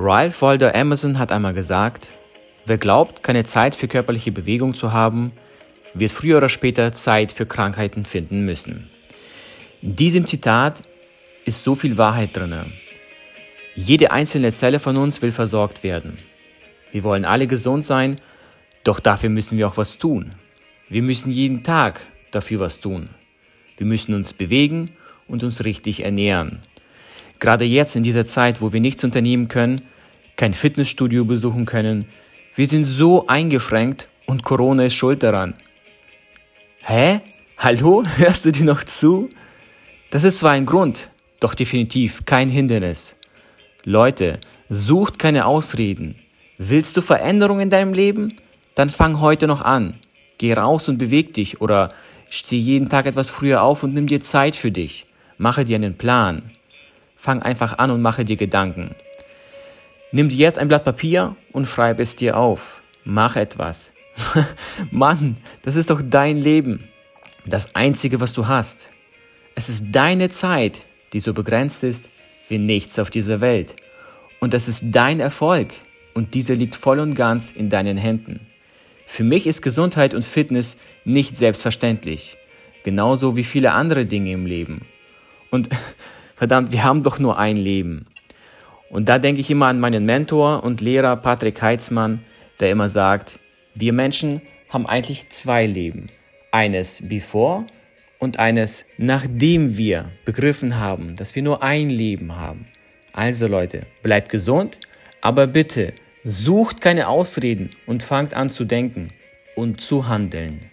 Ralph Waldo Emerson hat einmal gesagt, wer glaubt, keine Zeit für körperliche Bewegung zu haben, wird früher oder später Zeit für Krankheiten finden müssen. In diesem Zitat ist so viel Wahrheit drin. Jede einzelne Zelle von uns will versorgt werden. Wir wollen alle gesund sein, doch dafür müssen wir auch was tun. Wir müssen jeden Tag dafür was tun. Wir müssen uns bewegen und uns richtig ernähren. Gerade jetzt in dieser Zeit, wo wir nichts unternehmen können, kein Fitnessstudio besuchen können, wir sind so eingeschränkt und Corona ist schuld daran. Hä? Hallo? Hörst du dir noch zu? Das ist zwar ein Grund, doch definitiv kein Hindernis. Leute, sucht keine Ausreden. Willst du Veränderung in deinem Leben? Dann fang heute noch an. Geh raus und beweg dich oder steh jeden Tag etwas früher auf und nimm dir Zeit für dich. Mache dir einen Plan. Fang einfach an und mache dir Gedanken. Nimm dir jetzt ein Blatt Papier und schreib es dir auf. Mach etwas. Mann, das ist doch dein Leben. Das Einzige, was du hast. Es ist deine Zeit, die so begrenzt ist wie nichts auf dieser Welt. Und das ist dein Erfolg und dieser liegt voll und ganz in deinen Händen. Für mich ist Gesundheit und Fitness nicht selbstverständlich, genauso wie viele andere Dinge im Leben. Und verdammt, wir haben doch nur ein Leben. Und da denke ich immer an meinen Mentor und Lehrer Patrick Heitzmann, der immer sagt, wir Menschen haben eigentlich zwei Leben. Eines bevor und eines, nachdem wir begriffen haben, dass wir nur ein Leben haben. Also Leute, bleibt gesund, aber bitte sucht keine Ausreden und fangt an zu denken und zu handeln.